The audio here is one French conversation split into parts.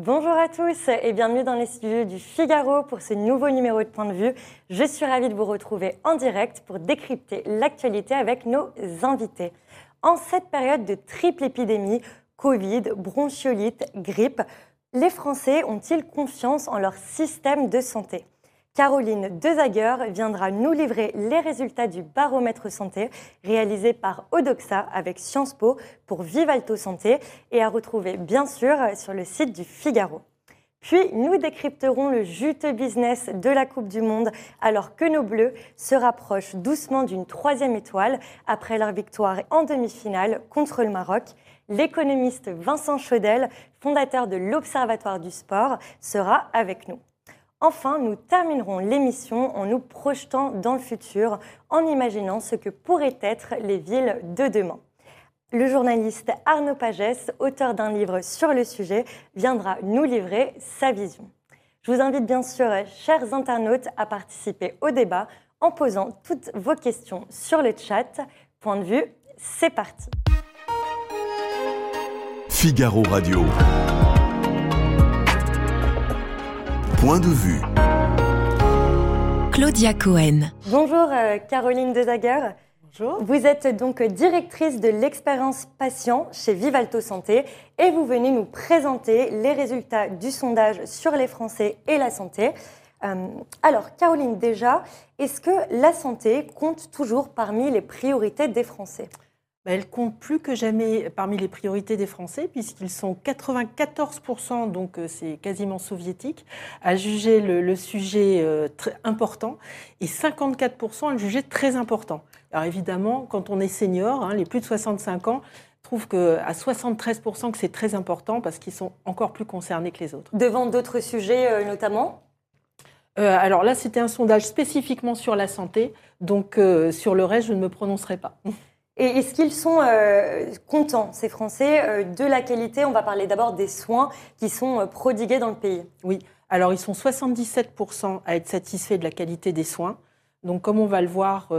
Bonjour à tous et bienvenue dans les studios du Figaro pour ce nouveau numéro de Point de vue. Je suis ravie de vous retrouver en direct pour décrypter l'actualité avec nos invités. En cette période de triple épidémie, Covid, bronchiolite, grippe, les Français ont-ils confiance en leur système de santé? Caroline Dezaguer viendra nous livrer les résultats du baromètre santé réalisé par Odoxa avec Sciences Po pour Vivalto Santé et à retrouver bien sûr sur le site du Figaro. Puis nous décrypterons le juteux business de la Coupe du Monde alors que nos Bleus se rapprochent doucement d'une troisième étoile après leur victoire en demi-finale contre le Maroc. L'économiste Vincent Chaudel, fondateur de l'Observatoire du sport, sera avec nous. Enfin, nous terminerons l'émission en nous projetant dans le futur, en imaginant ce que pourraient être les villes de demain. Le journaliste Arnaud Pagès, auteur d'un livre sur le sujet, viendra nous livrer sa vision. Je vous invite bien sûr, chers internautes, à participer au débat en posant toutes vos questions sur le chat. Point de vue, c'est parti. Figaro Radio. Point de vue. Claudia Cohen. Bonjour euh, Caroline Dezaguer. Bonjour. Vous êtes donc directrice de l'expérience patient chez Vivalto Santé et vous venez nous présenter les résultats du sondage sur les Français et la santé. Euh, alors Caroline déjà, est-ce que la santé compte toujours parmi les priorités des Français? Elle compte plus que jamais parmi les priorités des Français, puisqu'ils sont 94%, donc euh, c'est quasiment soviétique, à juger le, sujet euh, très important, et 54% à le juger très important. Alors évidemment, quand on est senior, hein, les plus de 65 ans, trouvent qu'à 73% que c'est très important parce qu'ils sont encore plus concernés que les autres. Devant d'autres sujets euh, notamment? Alors là, c'était un sondage spécifiquement sur la santé, donc sur le reste, je ne me prononcerai pas. Et est-ce qu'ils sont euh, contents, ces Français, euh, de la qualité? On va parler d'abord des soins qui sont euh, prodigués dans le pays. Oui, alors ils sont 77% à être satisfaits de la qualité des soins. Donc comme on va le voir,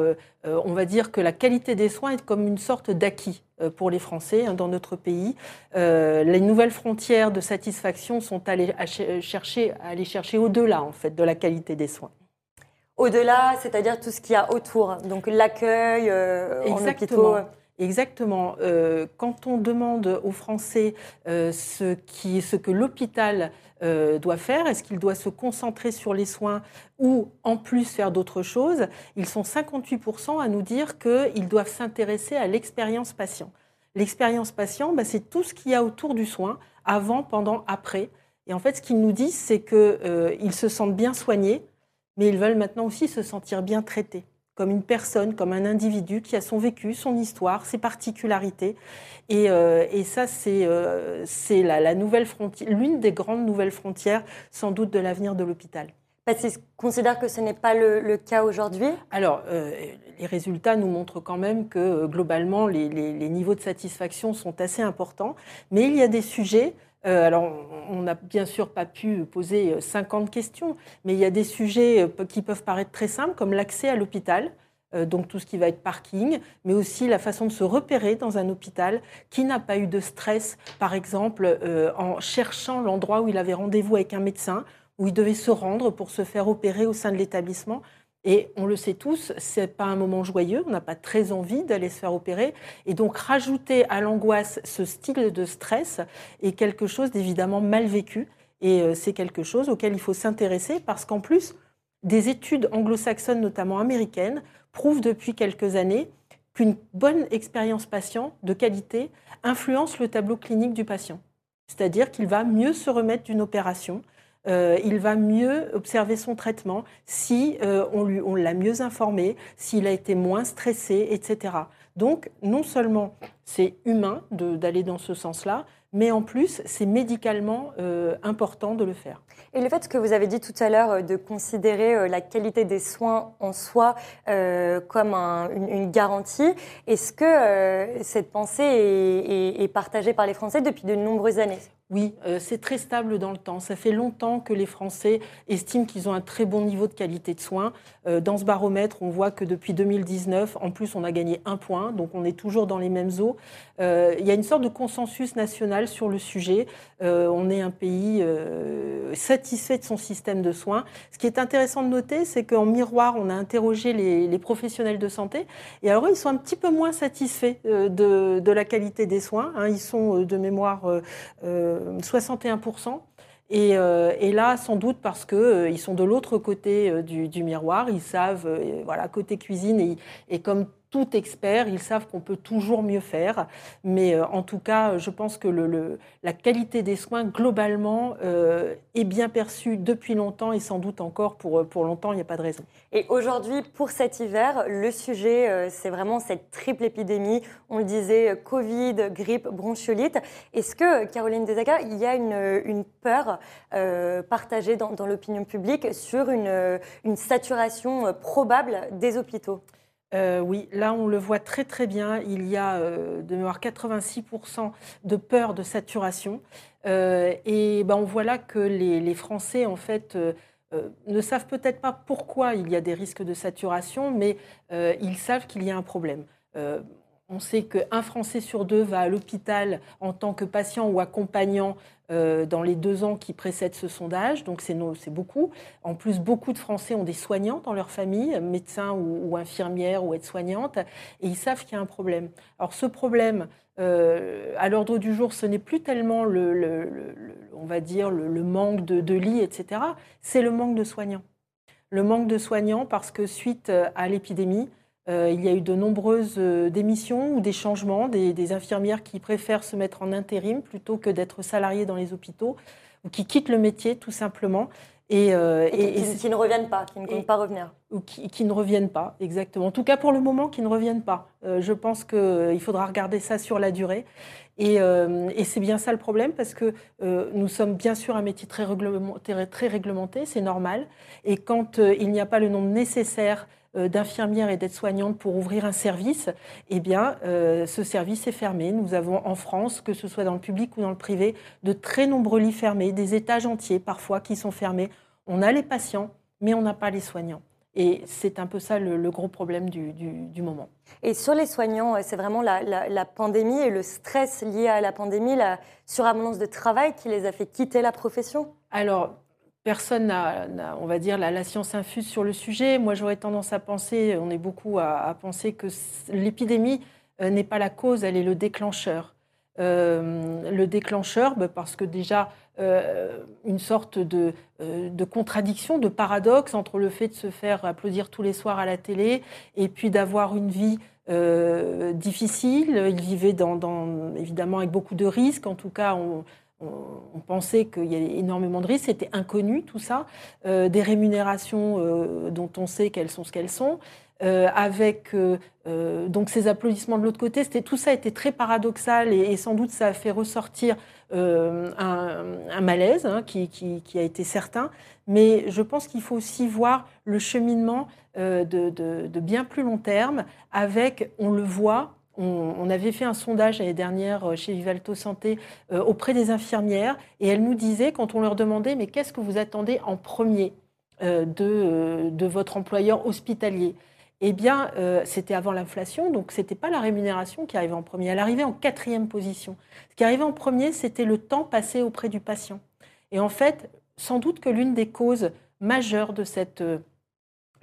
on va dire que la qualité des soins est comme une sorte d'acquis pour les Français hein, dans notre pays. les nouvelles frontières de satisfaction sont allées chercher, à aller chercher au-delà en fait de la qualité des soins. Au-delà, c'est-à-dire tout ce qu'il y a autour, donc l'accueil euh, en hôpitaux. Exactement. Euh, quand on demande aux Français euh, ce, qui, ce que l'hôpital doit faire, est-ce qu'il doit se concentrer sur les soins ou en plus faire d'autres choses, ils sont 58% à nous dire qu'ils doivent s'intéresser à l'expérience patient. L'expérience patient, bah, c'est tout ce qu'il y a autour du soin, avant, pendant, après. Et en fait, ce qu'ils nous disent, c'est qu'ils se sentent bien soignés, mais ils veulent maintenant aussi se sentir bien traités, comme une personne, comme un individu qui a son vécu, son histoire, ses particularités. Et, euh, ça, c'est euh, la, nouvelle frontière, l'une des grandes nouvelles frontières, sans doute, de l'avenir de l'hôpital. Parce qu'ils considèrent que ce n'est pas le, cas aujourd'hui? Alors, euh, les résultats nous montrent quand même que globalement, les, niveaux de satisfaction sont assez importants. Mais il y a des sujets euh, alors, on n'a bien sûr pas pu poser 50 euh, questions, mais il y a des sujets euh, qui peuvent paraître très simples, comme l'accès à l'hôpital, donc tout ce qui va être parking, mais aussi la façon de se repérer dans un hôpital qui n'a pas eu de stress, par exemple, en cherchant l'endroit où il avait rendez-vous avec un médecin, où il devait se rendre pour se faire opérer au sein de l'établissement. Et on le sait tous, c'est pas un moment joyeux, on n'a pas très envie d'aller se faire opérer. Et donc rajouter à l'angoisse ce style de stress est quelque chose d'évidemment mal vécu. Et euh, c'est quelque chose auquel il faut s'intéresser parce qu'en plus, des études anglo-saxonnes, notamment américaines, prouvent depuis quelques années qu'une bonne expérience patient de qualité influence le tableau clinique du patient. C'est-à-dire qu'il va mieux se remettre d'une opération, euh, il va mieux observer son traitement si euh, on, lui, on l'a mieux informé, s'il a été moins stressé, etc. Donc, non seulement c'est humain d'aller dans ce sens-là, mais en plus, c'est médicalement euh, important de le faire. Et le fait que vous avez dit tout à l'heure de considérer la qualité des soins en soi comme une, garantie, est-ce que cette pensée est, est partagée par les Français depuis de nombreuses années? Oui, euh, c'est très stable dans le temps. Ça fait longtemps que les Français estiment qu'ils ont un très bon niveau de qualité de soins. Euh, dans ce baromètre, on voit que depuis 2019, en plus, on a gagné un point, donc on est toujours dans les mêmes eaux. Euh, il y a une sorte de consensus national sur le sujet. on est un pays satisfait de son système de soins. Ce qui est intéressant de noter, c'est qu'en miroir, on a interrogé les, professionnels de santé, et alors ils sont un petit peu moins satisfaits de, la qualité des soins. Hein. Ils sont de mémoire 61%. Euh, et, là, sans doute parce qu'ils euh, sont de l'autre côté euh, du, miroir, ils savent, voilà, côté cuisine, et, et comme tout expert, ils savent qu'on peut toujours mieux faire. Mais euh, en tout cas, je pense que la qualité des soins, globalement, euh, est bien perçue depuis longtemps et sans doute encore pour, pour longtemps, il n'y a pas de raison. Et aujourd'hui, pour cet hiver, le sujet, euh, c'est vraiment cette triple épidémie. On le disait, Covid, grippe, bronchiolite. Est-ce que, Caroline Desaga, il y a une, peur partagée dans, l'opinion publique sur une saturation probable des hôpitaux? Euh, oui, là on le voit très très bien. Il y a euh, de mémoire 86% de peur de saturation. Euh, et ben, on voit là que les, Français en fait ne savent peut-être pas pourquoi il y a des risques de saturation, mais ils savent qu'il y a un problème. On sait qu'un Français sur deux va à l'hôpital en tant que patient ou accompagnant euh, dans les deux ans qui précèdent ce sondage, donc c'est beaucoup. En plus, beaucoup de Français ont des soignantes dans leur famille, médecins ou, infirmières ou aides-soignantes, et ils savent qu'il y a un problème. Alors ce problème, euh, à l'ordre du jour, ce n'est plus tellement le, on va dire, le, manque de, de lits, etc. C'est le manque de soignants. Le manque de soignants parce que suite à l'épidémie, euh, il y a eu de nombreuses euh, démissions ou des changements, des, infirmières qui préfèrent se mettre en intérim plutôt que d'être salariées dans les hôpitaux, ou qui quittent le métier tout simplement. Et, euh, qui, ne reviennent pas, qui ne comptent pas revenir. Ou qui, ne reviennent pas, exactement. En tout cas, pour le moment, qui ne reviennent pas. je pense qu'il faudra regarder ça sur la durée. Et, c'est bien ça le problème, parce que nous sommes bien sûr un métier très réglementé, très réglementé c'est normal. Et quand il n'y a pas le nombre nécessaire euh, d'infirmières et d'aides-soignantes pour ouvrir un service, eh bien, euh, ce service est fermé. Nous avons en France, que ce soit dans le public ou dans le privé, de très nombreux lits fermés, des étages entiers parfois qui sont fermés. On a les patients, mais on n'a pas les soignants. Et c'est un peu ça le, gros problème du, moment. Et sur les soignants, c'est vraiment la, la, pandémie et le stress lié à la pandémie, la surabondance de travail qui les a fait quitter la profession? Alors, personne n'a, on va dire, la, science infuse sur le sujet. Moi, j'aurais tendance à penser, on est beaucoup à, penser que l'épidémie euh, n'est pas la cause, elle est le déclencheur. Euh, le déclencheur, bah, parce que déjà, euh, une sorte de, contradiction, de paradoxe entre le fait de se faire applaudir tous les soirs à la télé et puis d'avoir une vie difficile. Il vivait évidemment avec beaucoup de risques. En tout cas, on, on, pensait qu'il y avait énormément de risques, c'était inconnu tout ça, euh, des rémunérations euh, dont on sait qu'elles sont ce qu'elles sont, euh, avec donc ces applaudissements de l'autre côté, c'était tout ça était très paradoxal et, sans doute ça a fait ressortir un, malaise hein, qui, a été certain, mais je pense qu'il faut aussi voir le cheminement de, de bien plus long terme avec, on le voit, on, avait fait un sondage l'année dernière euh, chez Vivalto Santé euh, auprès des infirmières et elles nous disaient, quand on leur demandait, mais qu'est-ce que vous attendez en premier euh, de, votre employeur hospitalier? Eh bien, c'était avant l'inflation, donc ce n'était pas la rémunération qui arrivait en premier. Elle arrivait en quatrième position. Ce qui arrivait en premier, c'était le temps passé auprès du patient. Et en fait, sans doute que l'une des causes majeures de cette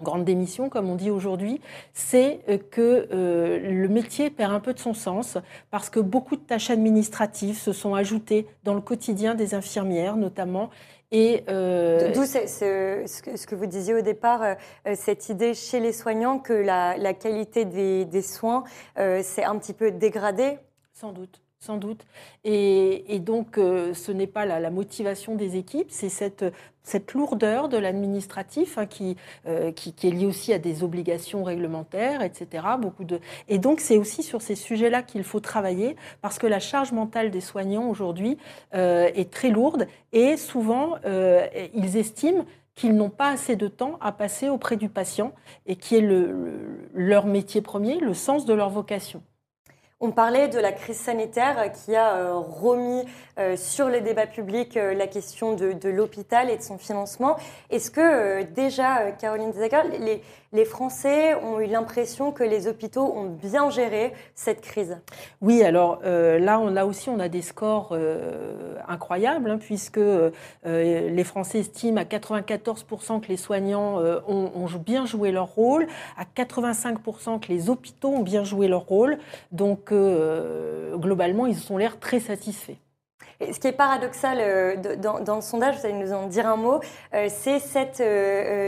grande démission, comme on dit aujourd'hui, c'est euh, que euh, le métier perd un peu de son sens parce que beaucoup de tâches administratives se sont ajoutées dans le quotidien des infirmières, notamment. Et euh, D'où ce, que vous disiez au départ, cette idée chez les soignants que la, qualité des, soins s'est un petit peu dégradée? Sans doute sans doute. Et, donc, euh, ce n'est pas la, motivation des équipes, c'est cette, lourdeur de l'administratif hein, euh, qui, est liée aussi à des obligations réglementaires, etc. Beaucoup de... Et donc, c'est aussi sur ces sujets-là qu'il faut travailler, parce que la charge mentale des soignants aujourd'hui euh, est très lourde, et souvent, ils estiment qu'ils n'ont pas assez de temps à passer auprès du patient, et qui est le, leur métier premier, le sens de leur vocation. On parlait de la crise sanitaire qui a euh, remis euh, sur le débat public euh, la question de, l'hôpital et de son financement. Est-ce que déjà, Caroline Desacker, les, les Français ont eu l'impression que les hôpitaux ont bien géré cette crise Oui, alors là, on, là aussi, on a des scores incroyables, hein, puisque les Français estiment à 94% que les soignants ont, ont, bien joué leur rôle, à 85% que les hôpitaux ont bien joué leur rôle. Donc, euh, globalement, ils ont l'air très satisfaits. Ce qui est paradoxal euh, dans, le sondage, vous allez nous en dire un mot, euh, c'est cette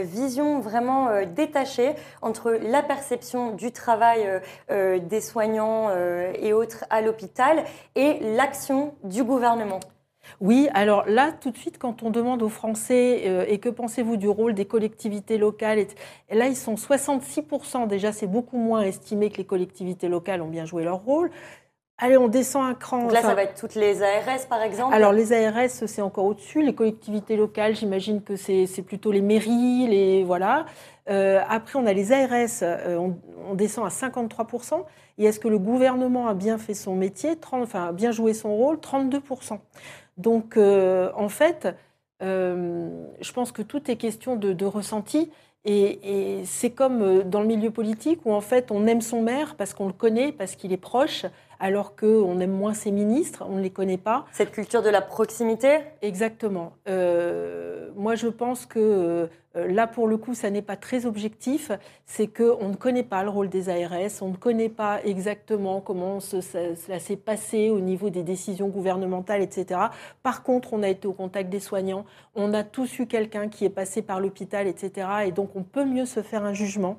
vision vraiment détachée entre la perception du travail des soignants et autres à l'hôpital et l'action du gouvernement. Oui, alors là, tout de suite, quand on demande aux Français euh, et que pensez-vous du rôle des collectivités locales, et là, ils sont 66%, déjà, c'est beaucoup moins estimé que les collectivités locales ont bien joué leur rôle. Allez, on descend un cran. Donc là, ça va être toutes les ARS, par exemple Alors, les ARS, c'est encore au-dessus. Les collectivités locales, j'imagine que c'est plutôt les mairies, les. Voilà. Euh, après, on a les ARS, euh, on, descend à 53%. Et est-ce que le gouvernement a bien fait son métier, 30, enfin, bien joué son rôle? 32%. Donc, euh, en fait, je pense que tout est question de, ressenti. Et, c'est comme dans le milieu politique où en fait on aime son maire parce qu'on le connaît, parce qu'il est proche, alors qu'on aime moins ses ministres, on ne les connaît pas. Cette culture de la proximité? Exactement. moi je pense que euh, là, pour le coup, ça n'est pas très objectif. C'est qu'on ne connaît pas le rôle des ARS, on ne connaît pas exactement comment cela s'est passé au niveau des décisions gouvernementales, etc. Par contre, on a été au contact des soignants, on a tous eu quelqu'un qui est passé par l'hôpital, etc. Et donc, on peut mieux se faire un jugement.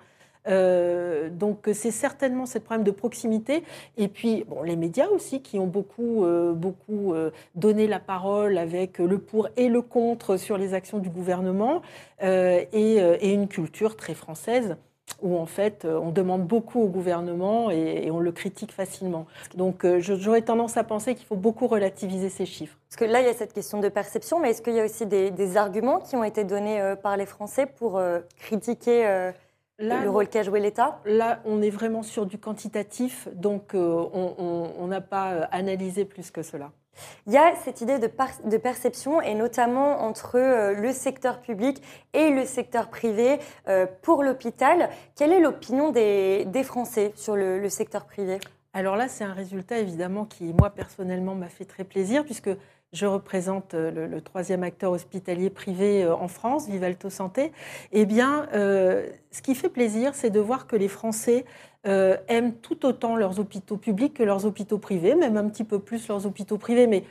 Euh, donc c'est certainement ce problème de proximité. Et puis bon, les médias aussi qui ont beaucoup, euh, beaucoup euh, donné la parole avec le pour et le contre sur les actions du gouvernement et, une culture très française où en fait on demande beaucoup au gouvernement et, on le critique facilement. Donc j'aurais tendance à penser qu'il faut beaucoup relativiser ces chiffres. Parce que là il y a cette question de perception, mais est-ce qu'il y a aussi des, des, arguments qui ont été donnés par les Français pour critiquer le rôle qu'a joué l'État? Là, on est vraiment sur du quantitatif, donc euh, on n'a pas euh, analysé plus que cela. Il y a cette idée de, de perception, et notamment entre euh, le secteur public et le secteur privé pour l'hôpital. Quelle est l'opinion des, Français sur le, le secteur privé? Alors là, c'est un résultat évidemment qui, moi, personnellement, m'a fait très plaisir, puisque je représente euh, le, troisième acteur hospitalier privé euh, en France, Vivalto Santé. Eh bien, euh, ce qui fait plaisir, c'est de voir que les Français aiment tout autant leurs hôpitaux publics que leurs hôpitaux privés, même un petit peu plus leurs hôpitaux privés. Mais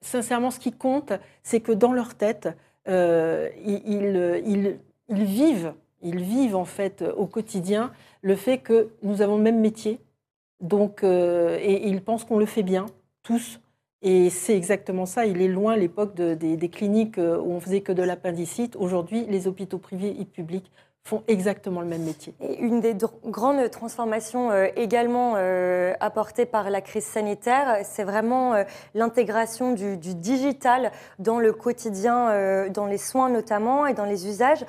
sincèrement, ce qui compte, c'est que dans leur tête, ils, vivent, ils vivent en fait au quotidien le fait que nous avons le même métier. Donc, et ils pensent qu'on le fait bien, tous. Et c'est exactement ça. Il est loin l'époque des, cliniques euh, où on faisait que de l'appendicite. Aujourd'hui, les hôpitaux privés et publics font exactement le même métier. Et une des grandes transformations euh, également euh, apportées par la crise sanitaire, c'est vraiment l'intégration du, digital dans le quotidien, dans les soins notamment et dans les usages.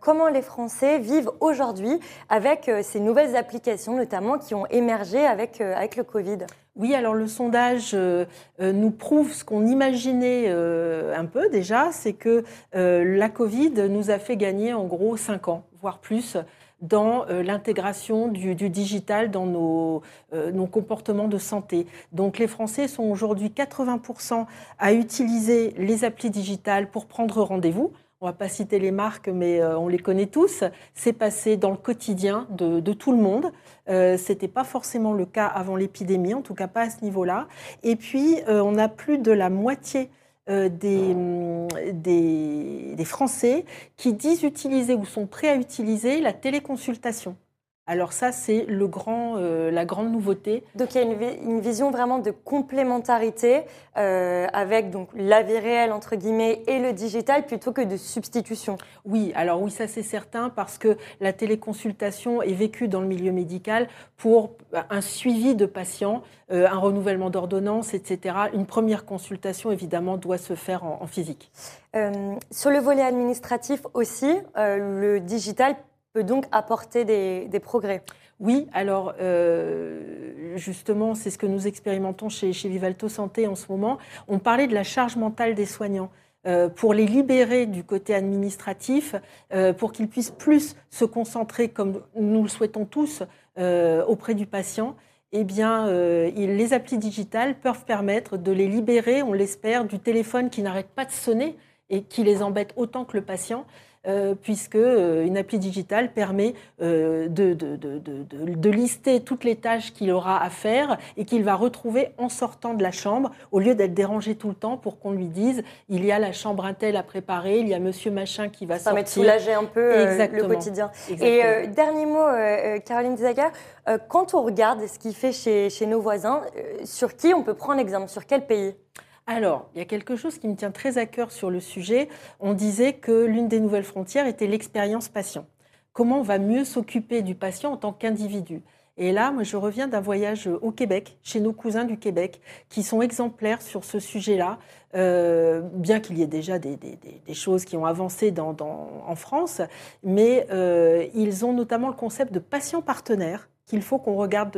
comment les Français vivent aujourd'hui avec ces nouvelles applications notamment qui ont émergé avec, avec le Covid? Oui, alors le sondage euh, euh, nous prouve ce qu'on imaginait euh, un peu déjà, c'est que la Covid nous a fait gagner en gros 5 ans, voire plus, dans l'intégration du, digital dans nos, nos, comportements de santé. Donc les Français sont aujourd'hui 80% à utiliser les applis digitales pour prendre rendez-vous on va pas citer les marques, mais euh, on les connaît tous, c'est passé dans le quotidien de, tout le monde. Euh, ce n'était pas forcément le cas avant l'épidémie, en tout cas pas à ce niveau-là. Et puis, euh, on a plus de la moitié des, des, Français qui disent utiliser ou sont prêts à utiliser la téléconsultation. Alors ça, c'est le grand, euh, la grande nouveauté. Donc il y a une, vision vraiment de complémentarité euh, avec donc la vie réelle entre guillemets et le digital plutôt que de substitution. Oui, alors oui, ça c'est certain parce que la téléconsultation est vécue dans le milieu médical pour un suivi de patients, euh, un renouvellement d'ordonnance, etc. Une première consultation évidemment doit se faire en, en physique. sur le volet administratif aussi, le digital peut donc apporter des, progrès. Oui, alors euh, justement, c'est ce que nous expérimentons chez, chez Vivalto Santé en ce moment. On parlait de la charge mentale des soignants. Euh, pour les libérer du côté administratif, euh, pour qu'ils puissent plus se concentrer, comme nous le souhaitons tous, auprès du patient, eh bien, les applis digitales peuvent permettre de les libérer, on l'espère, du téléphone qui n'arrête pas de sonner et qui les embête autant que le patient. Euh, puisque euh, une appli digitale permet euh, de, de, lister toutes les tâches qu'il aura à faire et qu'il va retrouver en sortant de la chambre, au lieu d'être dérangé tout le temps pour qu'on lui dise il y a la chambre Intel à préparer, il y a Monsieur Machin qui va Ça sortir. Ça va soulager un peu le quotidien. Et dernier mot, Caroline Zaga, quand on regarde ce qu'il fait chez, chez nos voisins, sur qui on peut prendre exemple Sur quel pays? Alors, il y a quelque chose qui me tient très à cœur sur le sujet. On disait que l'une des nouvelles frontières était l'expérience patient. Comment on va mieux s'occuper du patient en tant qu'individu? Et là, moi, je reviens d'un voyage au Québec, chez nos cousins du Québec, qui sont exemplaires sur ce sujet-là, euh, bien qu'il y ait déjà des, choses qui ont avancé en France, mais euh, ils ont notamment le concept de patient partenaire qu'il faut qu'on regarde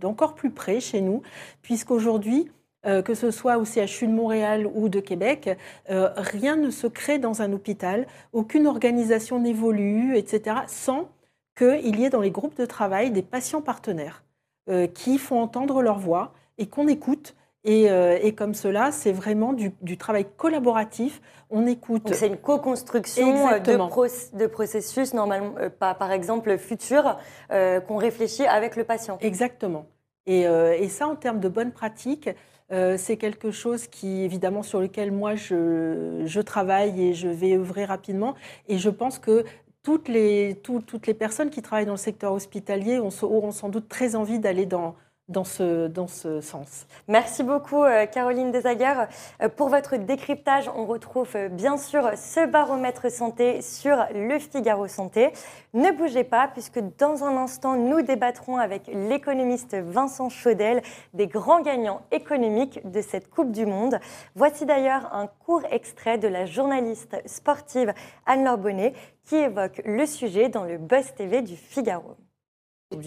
d'encore plus près chez nous, puisqu'aujourd'hui, euh, que ce soit au CHU de Montréal ou de Québec, euh, rien ne se crée dans un hôpital, aucune organisation n'évolue, etc., sans qu'il y ait dans les groupes de travail des patients partenaires euh, qui font entendre leur voix et qu'on écoute. Et, comme cela, c'est vraiment du, travail collaboratif. On écoute. C'est une co-construction de, de, processus, normalement, pas par exemple futur, qu'on réfléchit avec le patient. Exactement. Et, et, ça, en termes de bonnes pratiques, euh, c'est quelque chose qui, évidemment, sur lequel moi je, travaille et je vais œuvrer rapidement. Et je pense que toutes les, toutes les personnes qui travaillent dans le secteur hospitalier auront sans doute très envie d'aller dans, dans ce, dans ce sens. Merci beaucoup euh, Caroline Desaguerre. Euh, pour votre décryptage, on retrouve euh, bien sûr ce baromètre santé sur le Figaro Santé. Ne bougez pas puisque dans un instant, nous débattrons avec l'économiste Vincent Chaudel des grands gagnants économiques de cette Coupe du Monde. Voici d'ailleurs un court extrait de la journaliste sportive Anne-Laure Bonnet qui évoque le sujet dans le Buzz TV du Figaro.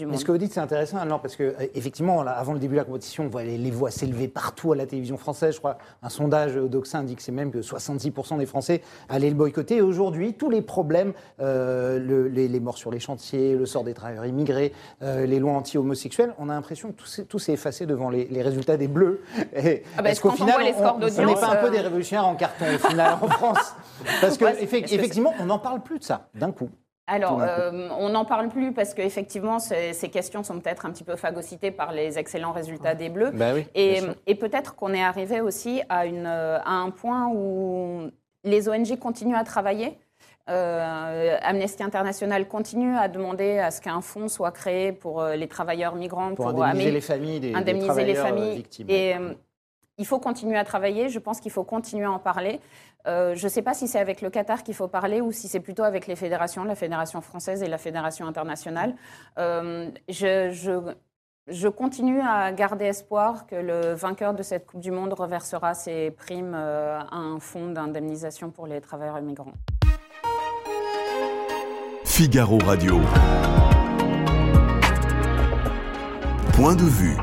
Mais ce que vous dites, c'est intéressant, alors, parce que euh, effectivement, avant le début de la compétition, on voit les, voix s'élever partout à la télévision française. Je crois un sondage d'Oxin dit que c'est même que 66% des Français allaient le boycotter. Et aujourd'hui, tous les problèmes, euh, les, morts sur les chantiers, le sort des travailleurs immigrés, euh, les lois anti-homosexuelles, on a l'impression que tout s'est effacé devant les, résultats des Bleus. Ah bah, Est-ce qu'au final, on n'est pas un peu des révolutionnaires en carton au final en France Parce qu'effectivement, on n'en parle plus de ça d'un coup. Alors, euh, on n'en parle plus parce qu'effectivement, ces, ces questions sont peut-être un petit peu phagocytées par les excellents résultats des Bleus. Bah et, peut-être qu'on est arrivé aussi à, une, à, un point où les ONG continuent à travailler. Euh, Amnesty International continue à demander à ce qu'un fonds soit créé pour euh, les travailleurs migrants, pour, indemniser les familles des, indemniser les familles. victimes. Et il faut continuer à travailler. Je pense qu'il faut continuer à en parler. Euh, je ne sais pas si c'est avec le Qatar qu'il faut parler ou si c'est plutôt avec les fédérations, la fédération française et la fédération internationale. Euh, je, continue à garder espoir que le vainqueur de cette Coupe du Monde reversera ses primes euh, à un fonds d'indemnisation pour les travailleurs immigrants. Figaro Radio. Point de vue.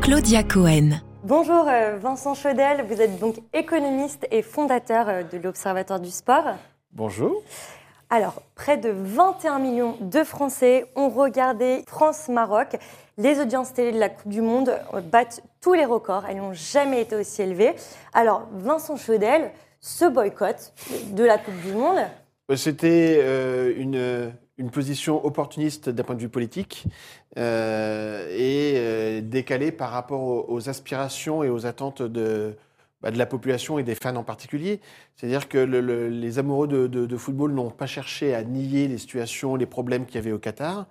Claudia Cohen. Bonjour euh, Vincent Chaudel, vous êtes donc économiste et fondateur euh, de l'Observatoire du sport. Bonjour. Alors, près de 21 millions de Français ont regardé France-Maroc. Les audiences télé de la Coupe du Monde euh, battent tous les records, elles n'ont jamais été aussi élevées. Alors, Vincent Chaudel, ce boycott de la Coupe du Monde C'était une une position opportuniste d'un point de vue politique euh, et euh, décalée par rapport aux, aspirations et aux attentes de, bah, de la population et des fans en particulier. C'est-à-dire que les amoureux de, football n'ont pas cherché à nier les situations, les problèmes qu'il y avait au Qatar,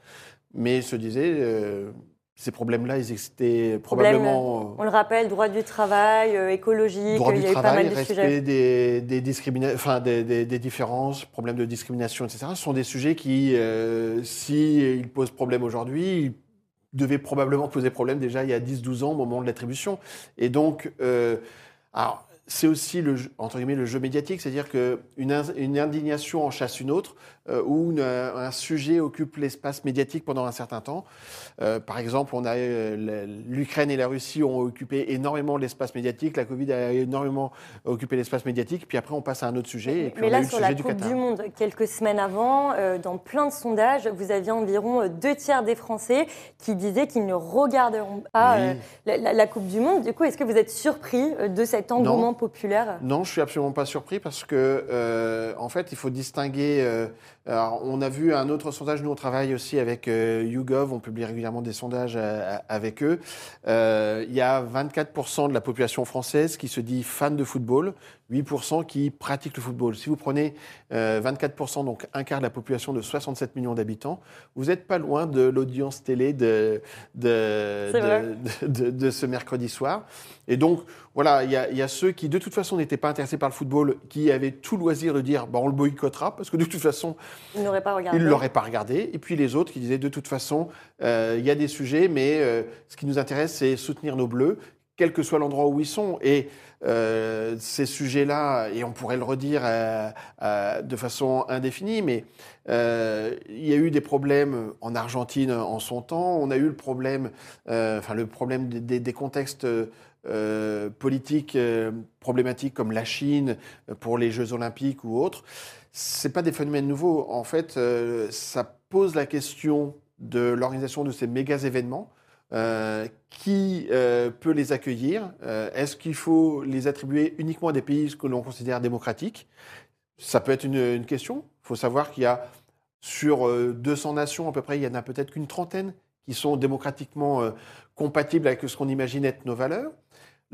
mais se disaient euh, ces problèmes-là, ils existaient probablement. Euh, on le rappelle, droit du travail, euh, écologique, droit il y a eu pas mal de respect sujets. Des, des, enfin, des, des, différences, problèmes de discrimination, etc. Ce sont des sujets qui, euh, s'ils posent problème aujourd'hui, ils devaient probablement poser problème déjà il y a 10-12 ans au moment de l'attribution. Et donc, alors, c'est aussi le, jeu- entre guillemets, le jeu médiatique, c'est-à-dire qu'une une indignation en chasse une autre, euh, ou une- un sujet occupe l'espace médiatique pendant un certain temps. Euh, par exemple, on a euh, l'Ukraine et la Russie ont occupé énormément l'espace médiatique, la Covid a énormément occupé l'espace médiatique, puis après on passe à un autre sujet, et puis Mais on a là, le sur sujet la du Coupe Qatar. du Monde, quelques semaines avant, euh, dans plein de sondages, vous aviez environ euh, deux tiers des Français qui disaient qu'ils ne regarderont pas Oui. euh, la, la- la Coupe du Monde. Du coup, est-ce que vous êtes surpris euh, de cet engouement populaire? Non, je suis absolument pas surpris parce que, euh, en fait, il faut distinguer. euh, alors, on a vu un autre sondage. Nous, on travaille aussi avec euh, YouGov. On publie régulièrement des sondages euh, avec eux. Euh, il y a 24% de la population française qui se dit fan de football, 8% qui pratique le football. Si vous prenez euh, 24%, donc un quart de la population de 67 millions d'habitants, vous n'êtes pas loin de l'audience télé de, de, C'est vrai. de, de- de ce mercredi soir. Et donc, voilà, il y, a- il y a ceux qui, de toute façon, n'étaient pas intéressés par le football, qui avaient tout loisir de dire bah, on le boycottera, parce que de toute façon, Ils n'auraient pas regardé. ils ne l'auraient pas regardé. Et puis les autres qui disaient de toute façon, euh, il y a des sujets, mais euh, ce qui nous intéresse, c'est soutenir nos bleus, quel que soit l'endroit où ils sont. Et euh, ces sujets-là, et on pourrait le redire euh, euh, de façon indéfinie, mais il y a eu des problèmes en Argentine en son temps. On a eu le problème, enfin le problème des contextes euh, politiques euh, problématiques comme la Chine euh, pour les Jeux Olympiques ou autres. C'est pas des phénomènes nouveaux. En fait, ça pose la question de l'organisation de ces méga événements. Qui peut les accueillir? Est-ce qu'il faut les attribuer uniquement à des pays que l'on considère démocratiques? Ça peut être une, une question. Il faut savoir qu'il y a sur euh, 200 nations à peu près, il y en a peut-être qu'une trentaine qui sont démocratiquement compatibles avec ce qu'on imagine être nos valeurs.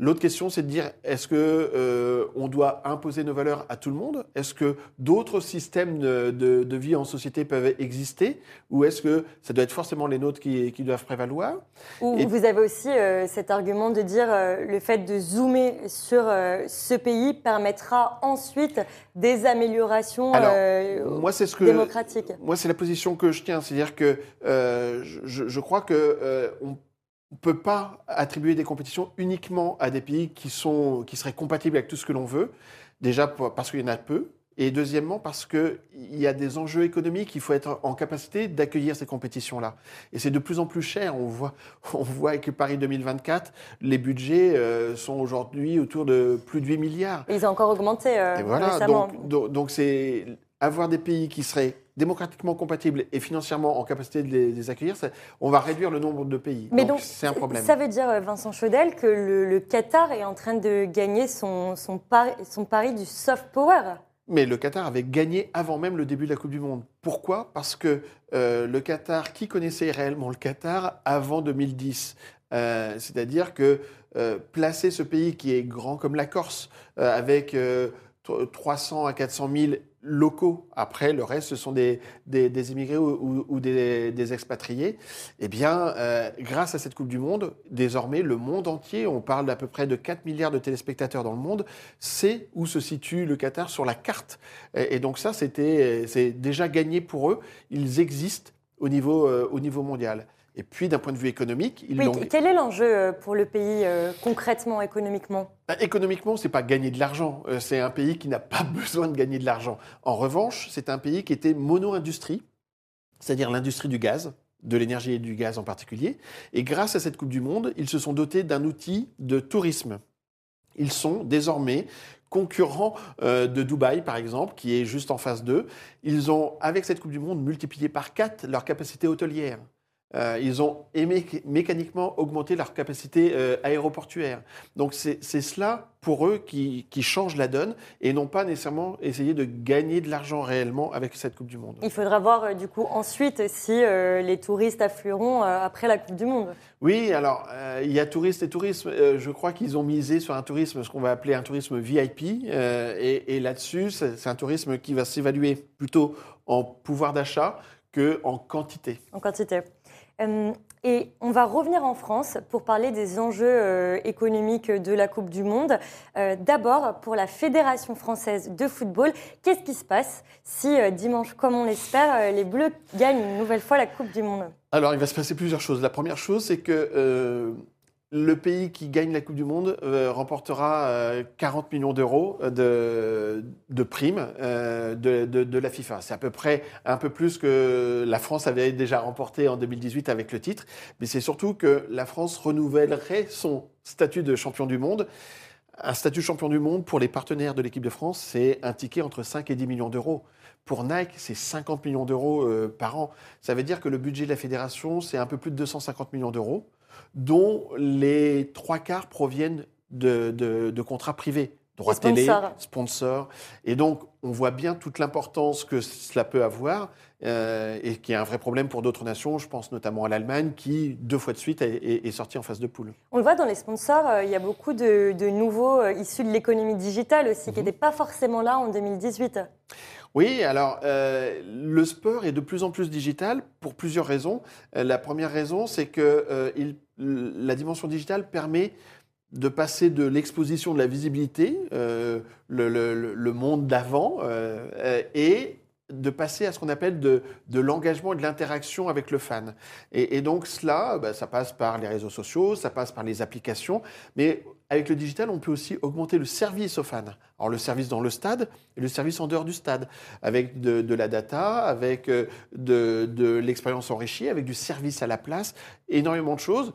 L'autre question, c'est de dire est-ce que euh, on doit imposer nos valeurs à tout le monde? Est-ce que d'autres systèmes de, de- de vie en société peuvent exister? Ou est-ce que ça doit être forcément les nôtres qui, qui doivent prévaloir? Ou Et- vous avez aussi euh, cet argument de dire euh, le fait de zoomer sur euh, ce pays permettra ensuite des améliorations Alors, euh, Moi, c'est ce que démocratiques. Moi, c'est la position que je tiens, c'est-à-dire que euh, je, je crois que euh, on ne peut pas attribuer des compétitions uniquement à des pays qui sont qui seraient compatibles avec tout ce que l'on veut. Déjà parce qu'il y en a peu. Et deuxièmement, parce qu'il y a des enjeux économiques, il faut être en capacité d'accueillir ces compétitions-là. Et c'est de plus en plus cher. On voit, on voit avec Paris 2024, les budgets euh, sont aujourd'hui autour de plus de 8 milliards. Ils ont encore augmenté euh, Et voilà, récemment. donc donc- donc c'est avoir des pays qui seraient démocratiquement compatibles et financièrement en capacité de les, de les accueillir, ça- on va réduire le nombre de pays. Mais donc c'est un problème. Ça veut dire, euh, Vincent Chaudel, que le, le Qatar est en train de gagner son, son, pari, son pari du soft power. Mais le Qatar avait gagné avant même le début de la Coupe du Monde. Pourquoi? Parce que euh, le Qatar, qui connaissait réellement le Qatar avant 2010 Euh, C'est-à-dire que euh, placer ce pays qui est grand comme la Corse, avec euh, tr- 300 à 400 000 locaux, après le reste ce sont des, des, immigrés ou, des, expatriés, eh bien, euh, grâce à cette Coupe du Monde, désormais le monde entier, on parle d'à peu près de 4 milliards de téléspectateurs dans le monde, sait où se situe le Qatar sur la carte. Et, donc ça, c'est déjà gagné pour eux. Ils existent au niveau, euh, au niveau mondial. Et puis, d'un point de vue économique, ils Oui, l'ont. quel est l'enjeu euh, pour le pays euh, concrètement, économiquement? Bah, économiquement, c'est pas gagner de l'argent. Euh, c'est un pays qui n'a pas besoin de gagner de l'argent. En revanche, c'est un pays qui était mono-industrie, c'est-à-dire l'industrie du gaz, de l'énergie et du gaz en particulier. Et grâce à cette Coupe du Monde, ils se sont dotés d'un outil de tourisme. Ils sont désormais concurrents euh, de Dubaï, par exemple, qui est juste en face d'eux. Ils ont, avec cette Coupe du Monde, multiplié par 4 leur capacité hôtelière. Euh, ils ont émé- mécaniquement augmenté leur capacité euh, aéroportuaire. Donc c'est cela, pour eux, qui, qui change la donne et non pas nécessairement essayer de gagner de l'argent réellement avec cette Coupe du Monde. Il faudra voir euh, du coup ensuite si euh, les touristes afflueront après la Coupe du Monde. Oui, alors il y a touristes et tourisme. Je crois qu'ils ont misé sur un tourisme, ce qu'on va appeler un tourisme VIP. et et là-dessus, c'est c'est un tourisme qui va s'évaluer plutôt en pouvoir d'achat que en quantité. en quantité. Euh, et on va revenir en France pour parler des enjeux euh, économiques de la Coupe du Monde. Euh, D'abord, pour la Fédération française de football, qu'est-ce qui se passe si dimanche, comme on l'espère, les Bleus gagnent une nouvelle fois la Coupe du Monde? Alors, il va se passer plusieurs choses. La première chose, c'est que le pays qui gagne la Coupe du Monde euh, remportera euh, 40 millions d'euros de, primes euh, de, la FIFA. C'est à peu près un peu plus que la France avait déjà remporté en 2018 avec le titre. Mais c'est surtout que la France renouvellerait son statut de champion du monde. Un statut champion du monde pour les partenaires de l'équipe de France, c'est un ticket entre 5 et 10 millions d'euros. Pour Nike, c'est 50 millions d'euros euh, par an. Ça veut dire que le budget de la fédération, c'est un peu plus de 250 millions d'euros, dont les trois quarts proviennent de, de- de contrats privés. Droits télé, sponsors. Et donc, on voit bien toute l'importance que cela peut avoir euh, et qui est un vrai problème pour d'autres nations. Je pense notamment à l'Allemagne qui, deux fois de suite, est, est- est sortie en phase de poule. On le voit dans les sponsors, euh, il y a beaucoup de, de nouveaux euh, issus de l'économie digitale aussi, Mhm. qui n'étaient pas forcément là en 2018. Oui, alors euh, le sport est de plus en plus digital pour plusieurs raisons. Euh, la première raison, c'est que euh, la dimension digitale permet de passer de l'exposition de la visibilité, le, monde d'avant, et de passer à ce qu'on appelle de, l'engagement et de l'interaction avec le fan. Et, et donc cela, bah, ça passe par les réseaux sociaux, ça passe par les applications, mais avec le digital, on peut aussi augmenter le service aux fans. Alors le service dans le stade et le service en dehors du stade, avec de, de la data, avec euh, de, de l'expérience enrichie, avec du service à la place, énormément de choses.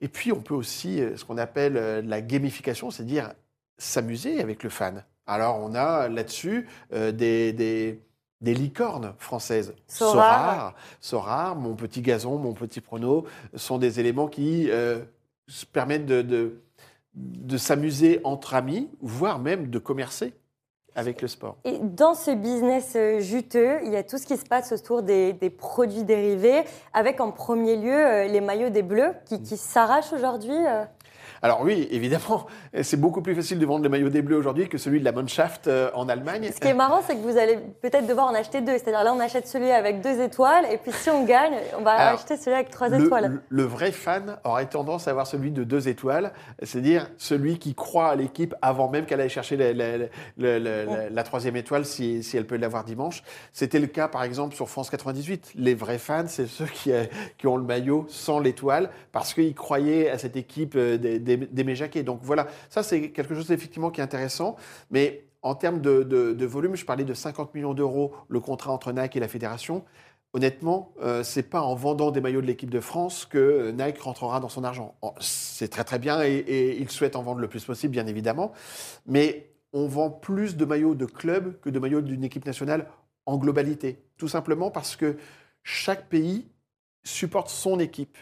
Et puis on peut aussi, euh, ce qu'on appelle euh, la gamification, c'est-à-dire s'amuser avec le fan. Alors on a là-dessus euh, des, des, des licornes françaises. Sorare. Sorare, mon petit gazon, mon petit prono, sont des éléments qui euh, permettent de, de, de s'amuser entre amis, voire même de commercer avec le sport. Et dans ce business euh, juteux, il y a tout ce qui se passe autour des, des produits dérivés, avec en premier lieu euh, les maillots des Bleus qui, qui s'arrachent aujourd'hui. Alors oui, évidemment, c'est beaucoup plus facile de vendre le maillot des Bleus aujourd'hui que celui de la Mannschaft euh, en Allemagne. Ce qui est marrant, c'est que vous allez peut-être devoir en acheter deux. C'est-à-dire là, on achète celui avec deux étoiles, et puis si on gagne, on va Alors, acheter celui avec trois le, étoiles. le- vrai fan aurait tendance à avoir celui de deux étoiles, c'est-à-dire celui qui croit à l'équipe avant même qu'elle aille chercher la, la- la- la- la- la troisième étoile si, si elle peut l'avoir dimanche. C'était le cas par exemple sur France 98. Les vrais fans, c'est ceux qui, euh, qui ont le maillot sans l'étoile parce qu'ils croyaient à cette équipe euh, des, des, des Jacquet. Donc voilà, ça c'est quelque chose effectivement qui est intéressant, mais en termes de, volume, je parlais de 50 millions d'euros le contrat entre Nike et la fédération. Honnêtement, euh, c'est pas en vendant des maillots de l'équipe de France que euh, Nike rentrera dans son argent. C'est très très bien et, et il souhaite en vendre le plus possible, bien évidemment. Mais on vend plus de maillots de club que de maillots d'une équipe nationale en globalité. Tout simplement parce que chaque pays supporte son équipe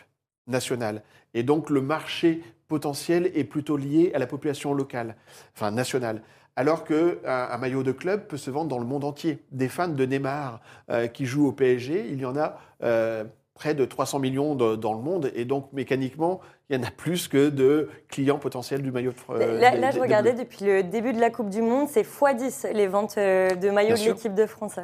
nationale. Et donc le marché potentiel est plutôt lié à la population locale, enfin nationale. Alors qu'un un maillot de club peut se vendre dans le monde entier. Des fans de Neymar euh, qui jouent au PSG, il y en a euh, près de 300 millions de- dans le monde. Et donc mécaniquement, il y en a plus que de clients potentiels du maillot de euh, là, des- là, je des regardais Bleus. depuis le début de la Coupe du Monde, c'est x10 les ventes euh, de maillots Bien de l'équipe de France.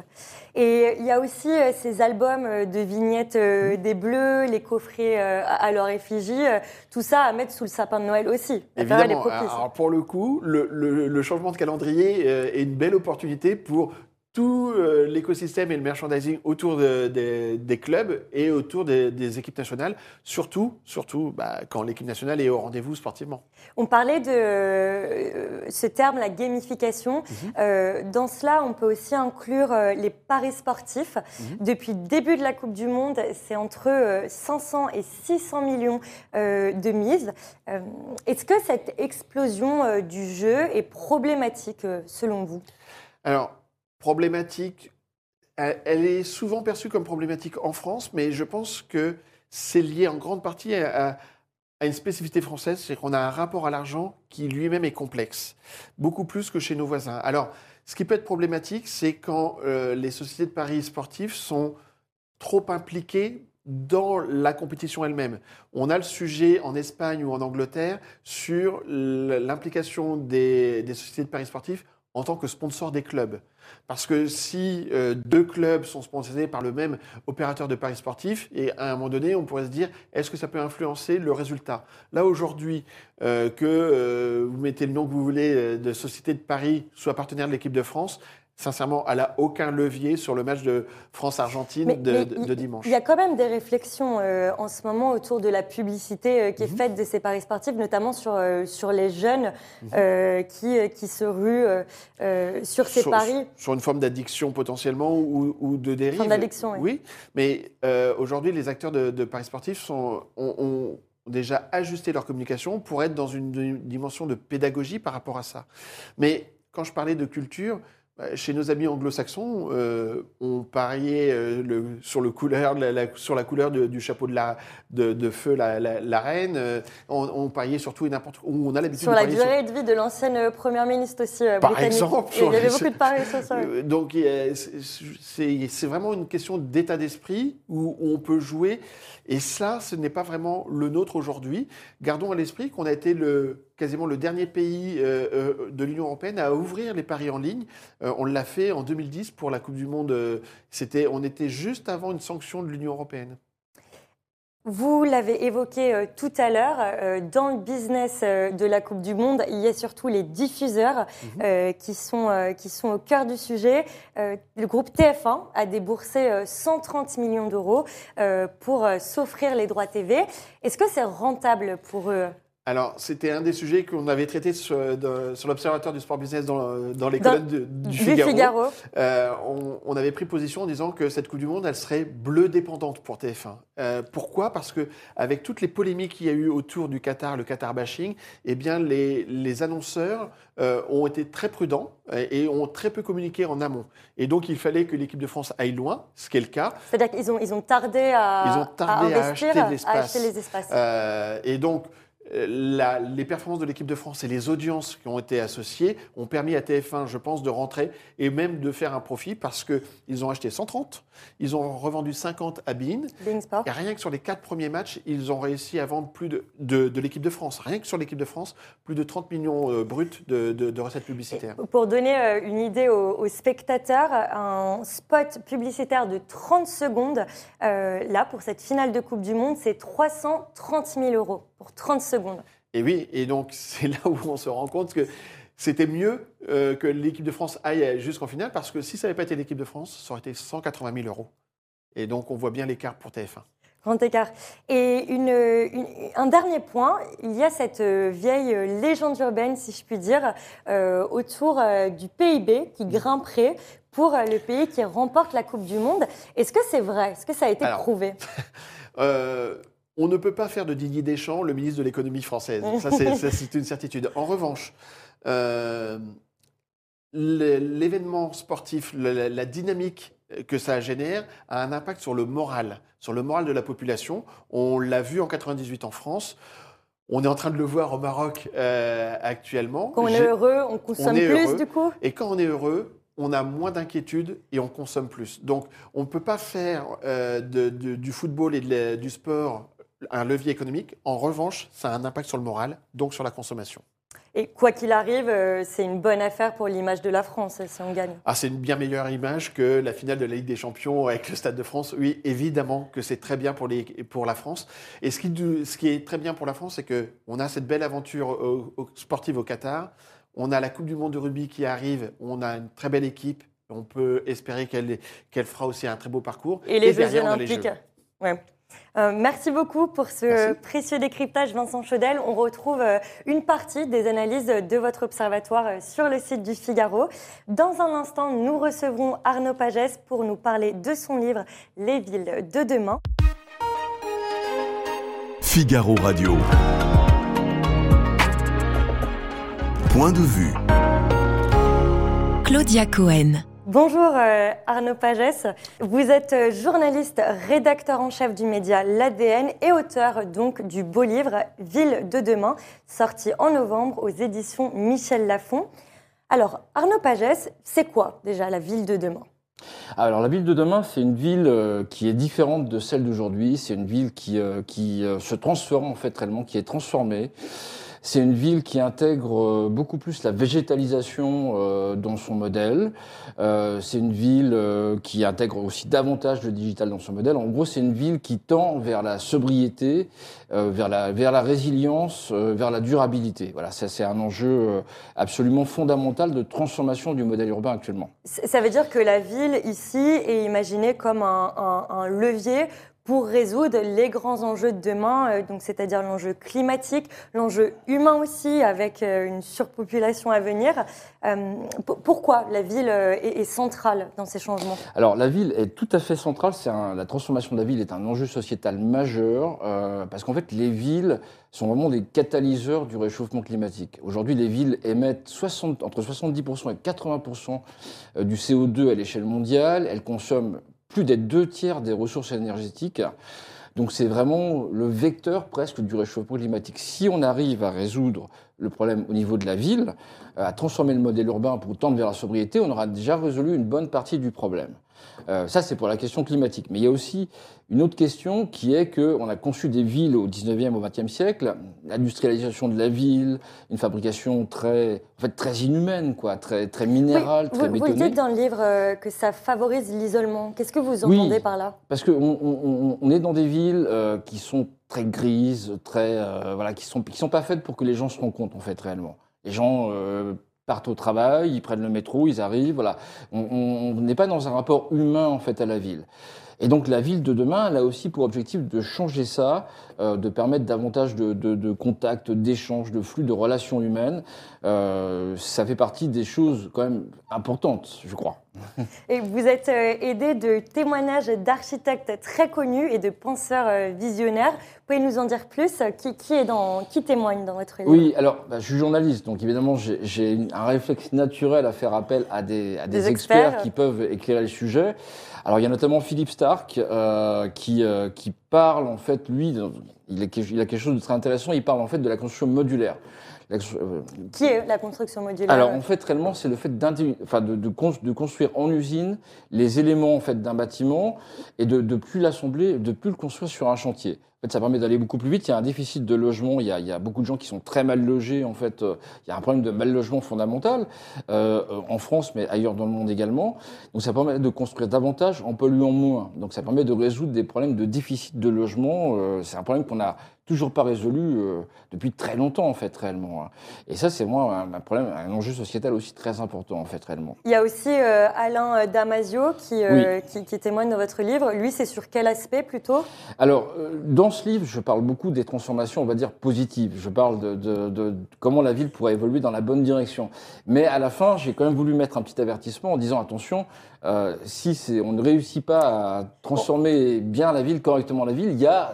Et il y a aussi euh, ces albums euh, de vignettes euh, Mmh. des Bleus, les coffrets à leur effigie, tout ça à mettre sous le sapin de Noël aussi. Évidemment. Alors pour le coup, le, le- le changement de calendrier est une belle opportunité pour tout euh, l'écosystème et le merchandising autour de- des- des clubs et autour des, des équipes nationales, surtout, surtout bah, quand l'équipe nationale est au rendez-vous sportivement. On parlait de euh, ce terme, la gamification. Mhm. Euh, dans cela, on peut aussi inclure les paris sportifs. Mhm. Depuis le début de la Coupe du Monde, c'est entre euh, 500 et 600 millions de mises. Est-ce que cette explosion du jeu est problématique selon vous? Alors, problématique, elle, est souvent perçue comme problématique en France, mais je pense que c'est lié en grande partie à, une spécificité française, c'est qu'on a un rapport à l'argent qui lui-même est complexe, beaucoup plus que chez nos voisins. Alors, ce qui peut être problématique, c'est quand euh, les sociétés de paris sportifs sont trop impliquées dans la compétition elle-même. On a le sujet en Espagne ou en Angleterre sur l'implication des, des sociétés de paris sportifs en tant que sponsor des clubs. Parce que si euh, deux clubs sont sponsorisés par le même opérateur de paris sportifs, et à un moment donné, on pourrait se dire, est-ce que ça peut influencer le résultat? Là, aujourd'hui, euh, que euh, vous mettez le nom que vous voulez de société de paris, soit partenaire de l'équipe de France, sincèrement, elle n'a aucun levier sur le match de France-Argentine de, mais de- il- de dimanche. Il y a quand même des réflexions euh, en ce moment autour de la publicité euh, qui est faite de ces paris sportifs, notamment sur, euh, sur les jeunes euh, qui, qui se ruent sur ces sur, paris. sur une forme d'addiction potentiellement ou, ou de dérive. Forme d'addiction, oui. Oui, mais aujourd'hui, les acteurs de, de paris sportifs sont, ont, ont déjà ajusté leur communication pour être dans une, dimension de pédagogie par rapport à ça. Mais quand je parlais de culture, chez nos amis anglo-saxons, euh, on pariait euh, le- sur, le couleur, la- la- sur la couleur de- du chapeau de, la, de, de feu, la, reine. euh, on, on pariait sur tout et n'importe quoi. On a l'habitude Sur de la sur- durée de vie de l'ancienne première ministre aussi Par britannique. exemple, il y avait beaucoup de paris sur ça. Donc, c'est- vraiment une question d'état d'esprit où, où on peut jouer. Et ça, ce n'est pas vraiment le nôtre aujourd'hui. Gardons à l'esprit qu'on a été le, quasiment le dernier pays euh, euh, de l'Union européenne à ouvrir les paris en ligne. Euh, on l'a fait en 2010 pour la Coupe du Monde. C'était, on était juste avant une sanction de l'Union européenne. Vous l'avez évoqué euh, tout à l'heure, euh, dans le business euh, de la Coupe du Monde, il y a surtout les diffuseurs Mhm. qui, sont, qui sont au cœur du sujet. Le groupe TF1 a déboursé euh, 130 millions d'euros pour s'offrir les droits TV. Est-ce que c'est rentable pour eux? Alors, c'était un des sujets qu'on avait traité sur, sur l'Observatoire du sport business dans, dans les Dans- colonnes de- du, Du Figaro. Figaro. Euh, on, on avait pris position en disant que cette Coupe du Monde, elle serait bleu dépendante pour TF1. Euh, pourquoi? Parce que avec toutes les polémiques qu'il y a eu autour du Qatar, le Qatar bashing, eh bien les, les annonceurs euh, ont été très prudents et, ont très peu communiqué en amont. Et donc il fallait que l'équipe de France aille loin, ce qui est le cas. C'est-à-dire qu'ils ont, ils ont tardé à, Ils ont tardé à investir, acheter de l'espace. et donc, la- les performances de l'équipe de France et les audiences qui ont été associées ont permis à TF1, je pense, de rentrer et même de faire un profit parce qu'ils ont acheté 130, ils ont revendu 50 à Bein. Et rien que sur les quatre premiers matchs, ils ont réussi à vendre plus de, de, de l'équipe de France. Rien que sur l'équipe de France, plus de 30 millions euh, bruts de, de- recettes publicitaires. Pour donner euh, une idée aux, aux spectateurs, un spot publicitaire de 30 secondes, euh, là, pour cette finale de Coupe du Monde, c'est 330 000 euros pour 30 secondes. Et oui, et donc c'est là où on se rend compte que c'était mieux euh, que l'équipe de France aille jusqu'en finale parce que si ça n'avait pas été l'équipe de France, ça aurait été 180 000 euros. Et donc on voit bien l'écart pour TF1. Grand écart. Et une, une- un dernier point, il y a cette euh, vieille euh, légende urbaine, si je puis dire, euh, autour du PIB qui grimperait pour le pays qui remporte la Coupe du Monde. Est-ce que c'est vrai? Est-ce que ça a été Alors, prouvé? Euh, on ne peut pas faire de Didier Deschamps le ministre de l'économie française. Ça, c'est- une certitude. En revanche, euh, l'événement sportif, la, la dynamique que ça génère a un impact sur le moral, sur le moral de la population. On l'a vu en 98 en France. On est en train de le voir au Maroc euh, actuellement. Quand on est heureux, on consomme plus heureux. du coup? Et quand on est heureux, on a moins d'inquiétude et on consomme plus. Donc, on ne peut pas faire euh, de- de- du football et de du sport un levier économique. En revanche, ça a un impact sur le moral, donc sur la consommation. Et quoi qu'il arrive, euh, c'est une bonne affaire pour l'image de la France si on gagne. Ah, c'est une bien meilleure image que la finale de la Ligue des Champions avec le Stade de France. Oui, évidemment que c'est très bien pour, les, pour la France. Et ce qui, ce qui est très bien pour la France, c'est qu'on a cette belle aventure au- sportive au Qatar. On a la Coupe du Monde de rugby qui arrive. On a une très belle équipe. On peut espérer qu'elle fera aussi un très beau parcours. Et les Jeux derrière, on a les Olympiques. Jeux. Ouais. Euh, merci beaucoup pour ce Merci. précieux décryptage, Vincent Chaudel. On retrouve euh, une partie des analyses de votre observatoire euh, sur le site du Figaro. Dans un instant, nous recevrons Arnaud Pagès pour nous parler de son livre Les villes de demain. Figaro Radio. Point de vue. Claudia Cohen. Bonjour euh, Arnaud Pagès, vous êtes euh, journaliste, rédacteur en chef du média L'ADN et auteur donc du beau livre Ville de demain, sorti en novembre aux éditions Michel Lafon. Alors Arnaud Pagès, c'est quoi déjà la ville de demain? Alors la ville de demain, c'est une ville euh, qui est différente de celle d'aujourd'hui. C'est une ville qui, qui se transforme en fait réellement, qui est transformée. C'est une ville qui intègre euh, beaucoup plus la végétalisation euh, dans son modèle. Euh, c'est une ville qui intègre aussi davantage le digital dans son modèle. En gros, c'est une ville qui tend vers la sobriété, vers, la, vers la résilience, vers la durabilité. Voilà, ça c'est un enjeu absolument fondamental de transformation du modèle urbain actuellement. Ça veut dire que la ville ici est imaginée comme un, un- un levier pour résoudre les grands enjeux de demain, euh, donc c'est-à-dire l'enjeu climatique, l'enjeu humain aussi, avec euh, une surpopulation à venir. Euh, pourquoi la ville est, centrale dans ces changements? Alors la ville est tout à fait centrale. La transformation de la ville est un enjeu sociétal majeur parce qu'en fait les villes sont vraiment des catalyseurs du réchauffement climatique. Aujourd'hui, les villes émettent 60 entre 70% et 80% du CO2 à l'échelle mondiale. Elles consomment plus des deux tiers des ressources énergétiques. Donc c'est vraiment le vecteur presque du réchauffement climatique. Si on arrive à résoudre le problème au niveau de la ville, euh, à transformer le modèle urbain pour tendre vers la sobriété, on aura déjà résolu une bonne partie du problème. Euh, ça, c'est pour la question climatique. Mais il y a aussi une autre question qui est qu'on a conçu des villes au 19e, au 20e siècle, l'industrialisation de la ville, une fabrication très, en fait, très inhumaine, quoi, très, très minérale, Oui, très vous, vous bétonnée. dites dans le livre euh, que ça favorise l'isolement. Qu'est-ce que vous Oui. entendez par là? Parce qu'on on, est dans des villes euh, qui sont très grises, très, euh, voilà, qui sont, qui sont pas faites pour que les gens se rencontrent, en fait, réellement. Les gens euh, partent au travail, ils prennent le métro, ils arrivent, voilà. On n'est pas dans un rapport humain, en fait, à la ville. Et donc la ville de demain, elle a aussi pour objectif de changer ça, euh, de permettre davantage de, de, de contacts, d'échanges, de flux, de relations humaines. Euh, ça fait partie des choses quand même importantes, je crois. Et vous êtes euh, aidé de témoignages d'architectes très connus et de penseurs visionnaires. Pouvez nous en dire plus qui, qui, est dans, qui témoigne dans votre livre? Oui, alors bah, je suis journaliste, donc évidemment j'ai- un réflexe naturel à faire appel à des, à des, Des experts. experts. qui peuvent éclairer le sujet. Alors il y a notamment Philippe Stark euh, qui, euh, qui parle en fait, lui, il a quelque chose de très intéressant, il parle en fait de la construction modulaire. La euh, Qui est la construction modulaire alors en fait réellement c'est le fait enfin, de, de cons- de construire en usine les éléments en fait d'un bâtiment et de, de plus l'assembler, de plus le construire sur un chantier. En fait, ça permet d'aller beaucoup plus vite. Il y a un déficit de logement. Il y a, il y a beaucoup de gens qui sont très mal logés. En fait, Euh, il y a un problème de mal logement fondamental euh, en France, mais ailleurs dans le monde également. Donc, ça permet de construire davantage en polluant moins. Donc, ça permet de résoudre des problèmes de déficit de logement. Euh, c'est un problème qu'on n'a toujours pas résolu euh, depuis très longtemps, en fait, réellement. hein. Et ça, c'est moi un, un problème, un enjeu sociétal aussi très important, en fait, réellement. Il y a aussi euh, Alain euh, Damasio qui, qui, qui témoigne dans votre livre. Lui, c'est sur quel aspect plutôt? Alors, dans ce livre, je parle beaucoup des transformations, on va dire, positives. Je parle de, de- de comment la ville pourrait évoluer dans la bonne direction. Mais à la fin, j'ai quand même voulu mettre un petit avertissement en disant, attention, euh, si on ne réussit pas à transformer bien la ville, correctement la ville, il y a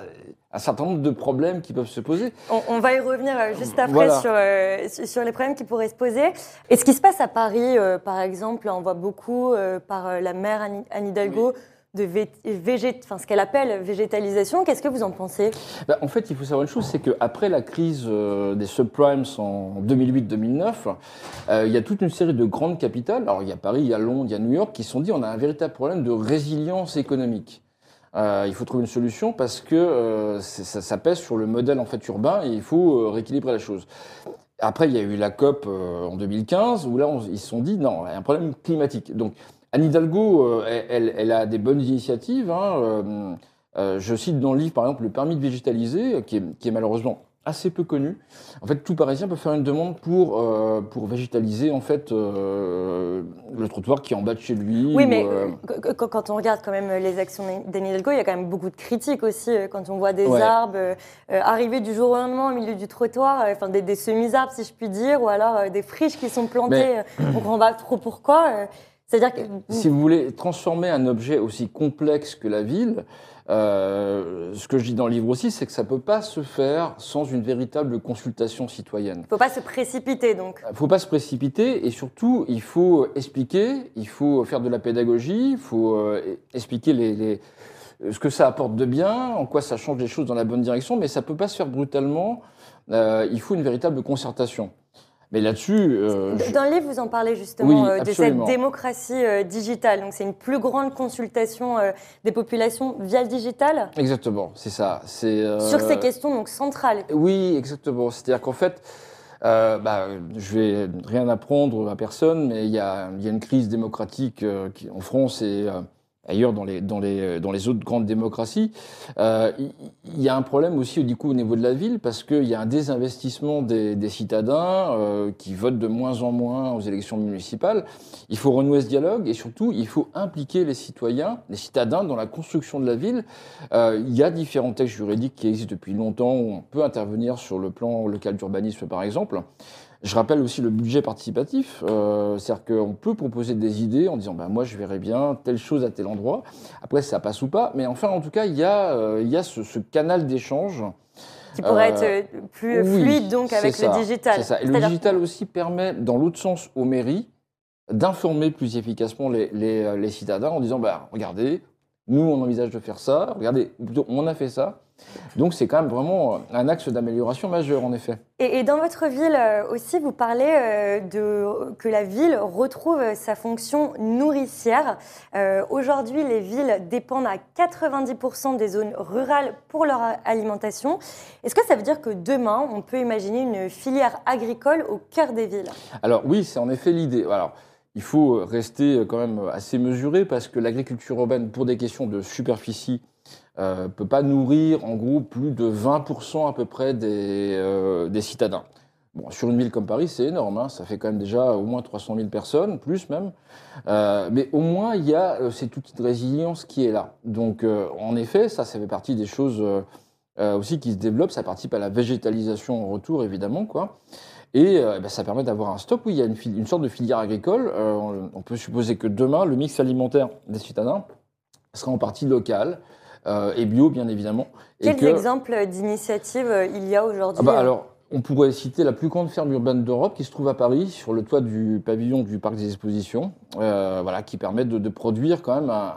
un certain nombre de problèmes qui peuvent se poser. on, on va y revenir euh, juste après Voilà. sur, euh, sur- les problèmes qui pourraient se poser. Et ce qui se passe à Paris, euh, par exemple, on voit beaucoup euh, par la maire Anne, Anne Hidalgo de végét- enfin, ce qu'elle appelle végétalisation. Qu'est-ce que vous en pensez? Bah, en fait, il faut savoir une chose, c'est qu'après la crise des subprimes en 2008-2009, euh, il y a toute une série de grandes capitales, alors il y a Paris, il y a Londres, il y a New York, qui se sont dit on a un véritable problème de résilience économique. Euh, il faut trouver une solution parce que euh, ça, pèse sur le modèle en fait urbain et il faut euh, rééquilibrer la chose. Après, il y a eu la COP en 2015 où là, on- ils se sont dit non, il y a un problème climatique. Donc, Anne Hidalgo, elle, elle- a des bonnes initiatives. hein, je cite dans le livre, par exemple, le permis de végétaliser, qui est malheureusement assez peu connu. En fait, tout Parisien peut faire une demande pour, euh, pour végétaliser en fait euh, le trottoir qui est en bas de chez lui. Oui, ou, mais euh, qu- qu- quand on regarde quand même les actions d'Anne Hidalgo, il y a quand même beaucoup de critiques aussi quand on voit des Ouais. arbres arriver du jour au lendemain au milieu du trottoir, enfin des, des semi-arbres si je puis dire, ou alors des friches qui sont plantées. Mais- on comprend pas trop pourquoi. C'est-à-dire que Si vous voulez transformer un objet aussi complexe que la ville, euh, ce que je dis dans le livre aussi, c'est que ça ne peut pas se faire sans une véritable consultation citoyenne. faut pas se précipiter donc. Il ne faut pas se précipiter et surtout, il faut expliquer, il faut faire de la pédagogie, il faut euh, expliquer les, les- ce que ça apporte de bien, en quoi ça change les choses dans la bonne direction, mais ça ne peut pas se faire brutalement. Euh, il faut une véritable concertation. Mais là-dessus, euh, je- Dans le livre, vous en parlez justement Oui, euh, de cette démocratie euh, digitale. Donc, c'est une plus grande consultation des populations via le digital exactement, c'est ça. Sur ces questions donc centrales. Oui, exactement. C'est-à-dire qu'en fait, euh, bah, je vais rien apprendre à personne, mais il y a, il y a une crise démocratique euh, qui, en France et euh, ailleurs dans les, dans, les, dans les autres grandes démocraties. Euh, il il y a un problème aussi du coup, au niveau de la ville parce qu'il y a un désinvestissement des, des citadins euh, qui votent de moins en moins aux élections municipales. Il faut renouer ce dialogue et surtout, il faut impliquer les citoyens, les citadins dans la construction de la ville. Euh, il y a différents textes juridiques qui existent depuis longtemps où on peut intervenir sur le plan local d'urbanisme, par exemple. Je rappelle aussi le budget participatif, euh, c'est-à-dire qu'on peut proposer des idées en disant ben, moi je verrais bien telle chose à tel endroit. Après ça passe ou pas, mais enfin en tout cas il y a, euh, il y a ce, ce canal d'échange. qui pourrait Euh, être plus oui, fluide donc avec ça, le digital. C'est ça. Et le digital aussi permet, dans l'autre sens, aux mairies d'informer plus efficacement les, les, les citadins en disant bah, regardez, nous on envisage de faire ça, regardez, plutôt, on a fait ça. Donc c'est quand même vraiment un axe d'amélioration majeur en effet. Et, et dans votre ville euh, aussi, vous parlez euh, de, que la ville retrouve sa fonction nourricière. Euh, Aujourd'hui, les villes dépendent à 90% des zones rurales pour leur alimentation. Est-ce que ça veut dire que demain, on peut imaginer une filière agricole au cœur des villes? Alors oui, c'est en effet l'idée. Alors il faut rester quand même assez mesuré parce que l'agriculture urbaine, pour des questions de superficie, euh, peut pas nourrir en gros plus de 20% à peu près des, euh, des citadins. Bon, sur une ville comme Paris, c'est énorme, hein, ça fait quand même déjà au moins 300 000 personnes, plus même. Euh, mais au moins, il y a euh, cet outil de résilience qui est là. Donc, en effet, ça, ça fait partie des choses aussi qui se développent. Ça participe à la végétalisation en retour, évidemment, quoi. Et euh, ben, ça permet d'avoir un stock. Oui, il y a une, sorte de filière agricole. On, peut supposer que demain, le mix alimentaire des citadins sera en partie local et bio, bien évidemment. Quels que- exemples d'initiatives euh, il y a aujourd'hui ah bah alors, on pourrait citer la plus grande ferme urbaine d'Europe qui se trouve à Paris, sur le toit du pavillon du parc des expositions, euh, voilà, qui permet de, de produire quand même un-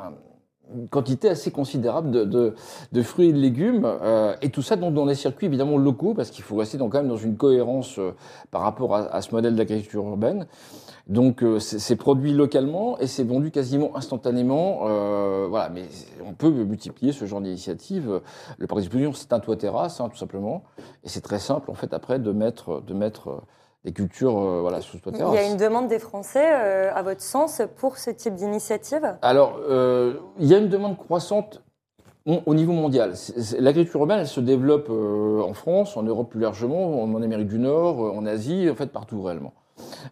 une quantité assez considérable de, de- de fruits et de légumes, euh, et tout ça donc dans des circuits évidemment locaux, parce qu'il faut rester donc quand même dans une cohérence euh, par rapport à, à ce modèle d'agriculture urbaine. Donc euh, c'est produit localement et c'est vendu quasiment instantanément. euh, voilà, mais on peut multiplier ce genre d'initiative. Le parc d'exposition, c'est un toit terrasse, hein, tout simplement. Et c'est très simple, en fait, après, de mettre, de mettre euh, des cultures euh, voilà, sous toit Il terrasse. y a une demande des Français, à votre sens, pour ce type d'initiative? Alors, il y a une demande croissante au au niveau mondial. L'agriculture urbaine, elle se développe en France, en Europe plus largement, en Amérique du Nord, en Asie, en fait, partout réellement.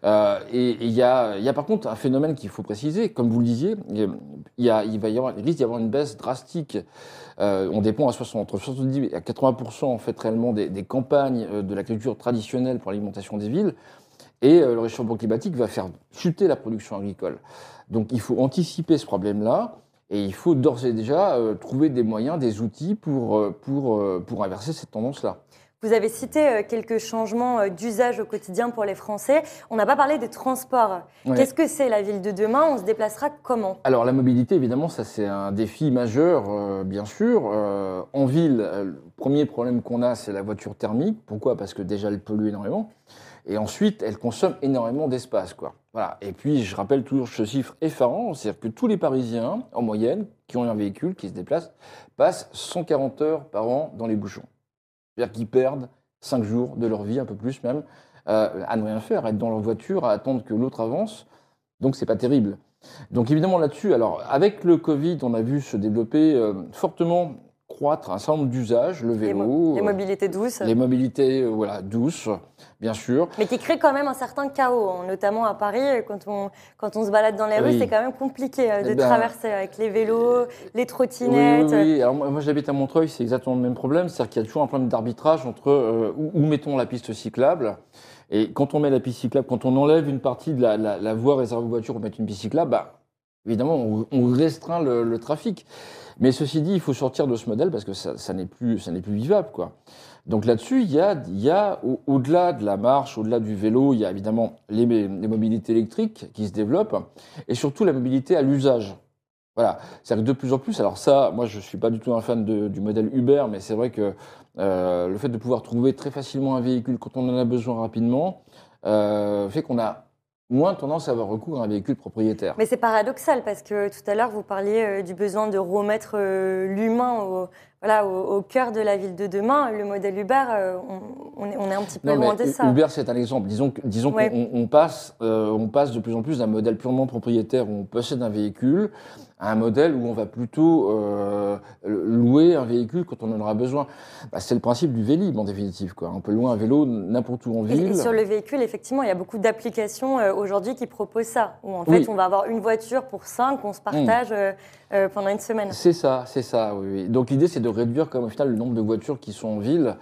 Euh, et il y a, par contre un phénomène qu'il faut préciser, comme vous le disiez, il va y avoir, risque d'y avoir une baisse drastique. Euh, on dépend à 60, entre 70 et à 80 en fait réellement des, campagnes euh, de l'agriculture traditionnelle pour l'alimentation des villes. Et le réchauffement climatique va faire chuter la production agricole. Donc il faut anticiper ce problème-là et il faut d'ores et déjà trouver des moyens, des outils pour, pour inverser cette tendance-là. Vous avez cité euh, quelques changements euh, d'usage au quotidien pour les Français. On n'a pas parlé des transports. Qu'est-ce que c'est la ville de demain? On se déplacera comment? Alors la mobilité, évidemment, ça c'est un défi majeur, euh, bien sûr. Euh, en ville, euh, le premier problème qu'on a, c'est la voiture thermique. Pourquoi? Parce que déjà, elle pollue énormément. Et ensuite, elle consomme énormément d'espace. quoi. Voilà. Et puis, je rappelle toujours ce chiffre effarant, c'est-à-dire que tous les Parisiens, en moyenne, qui ont un véhicule, qui se déplacent, passent 140 heures par an dans les bouchons. C'est-à-dire qu'ils perdent 5 jours de leur vie, un peu plus même, euh, à ne rien faire, à être dans leur voiture, à attendre que l'autre avance. Donc, c'est pas terrible. Donc évidemment là-dessus, alors avec le Covid, on a vu se développer euh, fortement croître un certain nombre d'usages, le Les, vélo, mo- les euh, mobilités douces, les mobilités euh, voilà, douces, bien sûr. mais qui créent quand même un certain chaos, hein, notamment à Paris. euh, Quand on, quand on se balade dans les rues, c'est quand même compliqué euh, de Eh ben, traverser avec les vélos, les trottinettes. oui, oui. Alors, moi, moi, j'habite à Montreuil, c'est exactement le même problème, c'est-à-dire qu'il y a toujours un problème d'arbitrage entre euh, où, où mettons la piste cyclable. Et quand on met la piste cyclable, quand on enlève une partie de la, la- la voie réservée aux voitures pour mettre une piste cyclable, bah, évidemment, on, restreint le, trafic. Mais ceci dit, il faut sortir de ce modèle parce que ça, n'est plus, plus vivable, quoi. Donc là-dessus, il y a, y a au- au-delà de la marche, au-delà du vélo, il y a évidemment les, mobilités électriques qui se développent et surtout la mobilité à l'usage. Voilà, c'est-à-dire que de plus en plus, alors ça, moi je suis pas du tout un fan du modèle Uber, mais c'est vrai que euh, le fait de pouvoir trouver très facilement un véhicule quand on en a besoin rapidement, euh, fait qu'on a moins tendance à avoir recours à un véhicule propriétaire. Mais c'est paradoxal parce que tout à l'heure, vous parliez euh, du besoin de remettre euh, l'humain au, voilà, au, au cœur de la ville de demain. Le modèle Uber, euh, on, on est, on est un petit peu Non, loin de ça. Uber, c'est un exemple. Disons, disons Ouais. qu'on on passe, euh, on passe de plus en plus d'un modèle purement propriétaire où on possède un véhicule à un modèle où on va plutôt euh, louer un véhicule quand on en aura besoin. Bah, c'est le principe du Vélib, en définitive. Quoi. On peut louer un vélo n'importe où en ville. Et sur le véhicule, effectivement, il y a beaucoup d'applications euh, aujourd'hui qui proposent ça. Où en fait, Oui. on va avoir une voiture pour cinq, on se partage euh, euh, pendant une semaine. C'est ça, c'est ça, oui, oui. Donc l'idée, c'est de réduire comme au final le nombre de voitures qui sont en ville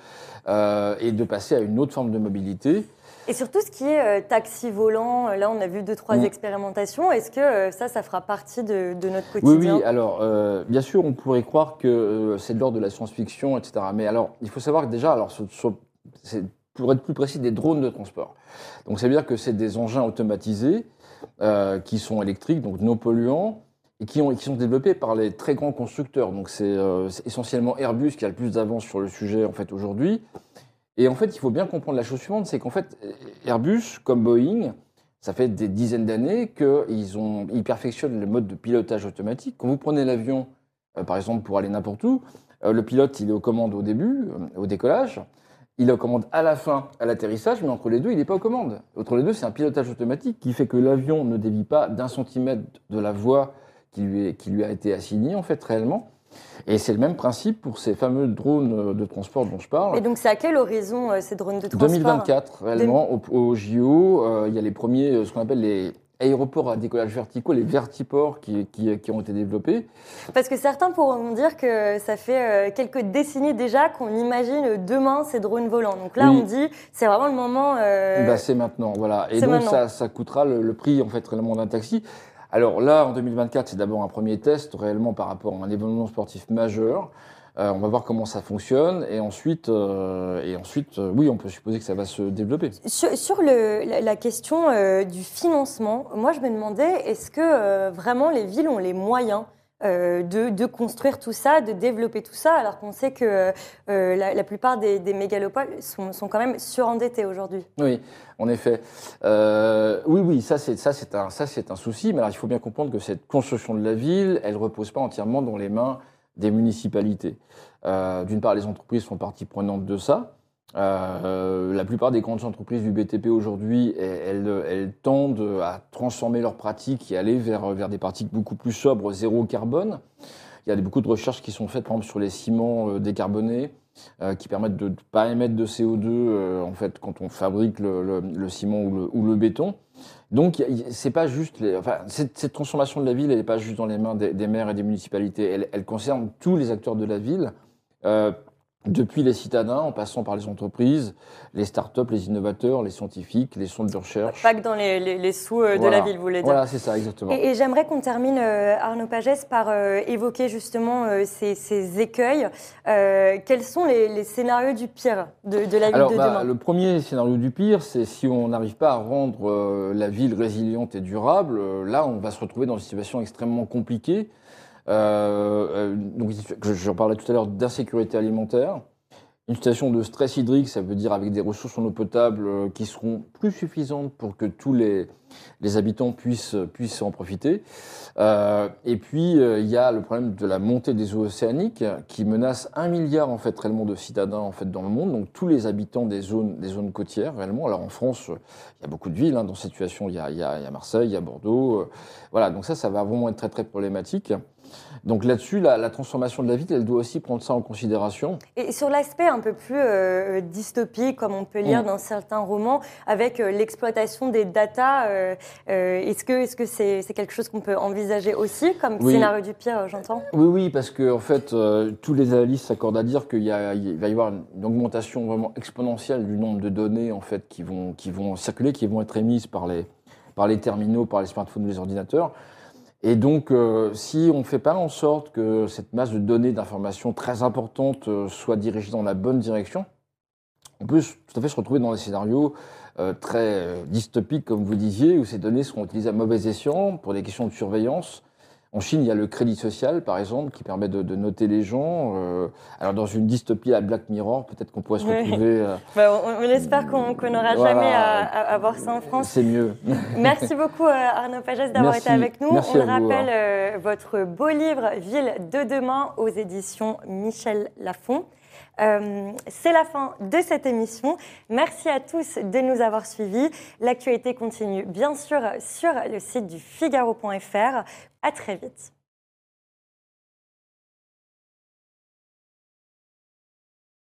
et de passer à une autre forme de mobilité. Et surtout ce qui est euh, taxi volant, euh, là on a vu deux, trois Mm. expérimentations. Est-ce que euh, ça, ça fera partie de, de notre Oui, quotidien? oui, alors euh, bien sûr, on pourrait croire que euh, c'est de l'ordre de la science-fiction, etc. Mais alors, il faut savoir que déjà, alors, ce- ce- c'est pour être plus précis, des drones de transport. Donc, ça veut dire que c'est des engins automatisés euh, qui sont électriques, donc non polluants, et qui, ont, qui sont développés par les très grands constructeurs. Donc, c'est c'est essentiellement Airbus qui a le plus d'avance sur le sujet, en fait, aujourd'hui. Et en fait, il faut bien comprendre la chose suivante, c'est qu'en fait, Airbus, comme Boeing, ça fait des dizaines d'années qu'ils ont, ils perfectionnent le mode de pilotage automatique. Quand vous prenez l'avion, euh, par exemple, pour aller n'importe où, euh, le pilote, il est aux commandes au début, euh, au décollage. Il est aux commandes à la fin, à l'atterrissage, mais entre les deux, il n'est pas aux commandes. Entre les deux, c'est un pilotage automatique qui fait que l'avion ne dévie pas d'un centimètre de la voie qui lui, est- qui lui a été assignée, en fait, réellement. Et c'est le même principe pour ces fameux drones euh, de transport dont je parle. Et donc c'est à quel horizon euh, ces drones de transport? 2024, réellement, au, au JO, euh, il y a les premiers, ce qu'on appelle les aéroports à décollage verticaux, les vertiports qui, qui- qui ont été développés. Parce que certains pourront dire que ça fait quelques décennies déjà qu'on imagine demain ces drones volants. Donc là, Oui. on dit c'est vraiment le moment. euh, Bah, c'est maintenant, voilà. Et donc maintenant. ça, ça coûtera le, le prix en fait réellement d'un taxi. Alors là, en 2024, c'est d'abord un premier test réellement par rapport à un événement sportif majeur. Euh, on va voir comment ça fonctionne et ensuite, euh, et ensuite, euh, oui, on peut supposer que ça va se développer. Sur, la, la question du financement, moi je me demandais, est-ce que vraiment les villes ont les moyens de, de construire tout ça, de développer tout ça, alors qu'on sait que euh, la, plupart des, mégalopoles sont, quand même surendettés aujourd'hui Oui, en effet. Euh, oui, oui, ça c'est un un souci. Mais alors il faut bien comprendre que cette construction de la ville, elle repose pas entièrement dans les mains des municipalités. Euh, D'une part, les entreprises sont partie prenante de ça. Euh, la plupart des grandes entreprises du BTP aujourd'hui, elles, tendent à transformer leurs pratiques et aller vers, des pratiques beaucoup plus sobres, zéro carbone. Il y a beaucoup de recherches qui sont faites, par exemple, sur les ciments euh, décarbonés, euh, qui permettent de ne pas émettre de CO2 euh, en fait, quand on fabrique le, ciment ou le, béton. Donc, c'est pas juste. Enfin, cette, transformation de la ville, elle n'est pas juste dans les mains des, maires et des municipalités. Elle, concerne tous les acteurs de la ville. Depuis les citadins, en passant par les entreprises, les start-up, les innovateurs, les scientifiques, les centres de recherche. Pas que dans les, les- les sous euh, de Voilà. la ville, vous voulez dire Voilà, c'est ça, exactement. Et, et j'aimerais qu'on termine, euh, Arnaud Pagès, par euh, évoquer justement euh, ces, ces écueils. Quels sont les, les scénarios du pire de, de la ville Alors, de bah, demain le premier scénario du pire, c'est si on n'arrive pas à rendre la ville résiliente et durable, là, on va se retrouver dans une situation extrêmement compliquée. Euh, euh, donc, je- j'en parlais tout à l'heure d'insécurité alimentaire. Une situation de stress hydrique, ça veut dire avec des ressources en eau potable euh, qui seront plus suffisantes pour que tous les, les habitants puissent, puissent en profiter. Euh, et puis, euh, il y a le problème de la montée des eaux océaniques qui menace un milliard en fait réellement de citadins en fait dans le monde. Donc tous les habitants des zones, des zones côtières réellement. Alors en France, il y a beaucoup de villes hein, dans cette situation. Il y, a, il, y a, il y a Marseille, il y a Bordeaux. euh, voilà, donc ça, ça va vraiment être très très problématique. Donc là-dessus, la, la transformation de la ville, elle doit aussi prendre ça en considération. Et sur l'aspect un peu plus euh, dystopique, comme on peut lire Mm. dans certains romans, avec euh, l'exploitation des datas, euh, euh, est-ce que est-ce que c'est c'est quelque chose qu'on peut envisager aussi comme Oui. scénario du pire, euh, j'entends? Oui, oui, parce que en fait, tous les analystes s'accordent à dire qu'il y a- il va y avoir une augmentation vraiment exponentielle du nombre de données en fait qui vont, qui vont circuler, qui vont être émises par les, par les terminaux, par les smartphones ou les ordinateurs. Et donc, euh, si on ne fait pas en sorte que cette masse de données, d'informations très importante euh, soit dirigée dans la bonne direction, on peut tout à fait se retrouver dans des scénarios euh, très euh, dystopiques, comme vous disiez, où ces données seront utilisées à mauvais escient pour des questions de surveillance, En Chine, il y a le crédit social, par exemple, qui permet de, de noter les gens. Euh, alors, dans une dystopie à Black Mirror, peut-être qu'on pourrait se retrouver. euh, Bah, on, on espère qu'on n'aura Voilà. jamais à, à- à voir ça en France. C'est mieux. Merci beaucoup Arnaud Pagès d'avoir été avec nous. Merci On à vous, rappelle euh, votre beau livre Ville de demain aux éditions Michel Lafon. Euh, C'est la fin de cette émission. Merci à tous de nous avoir suivis. L'actualité continue bien sûr sur le site du Figaro.fr. À très vite.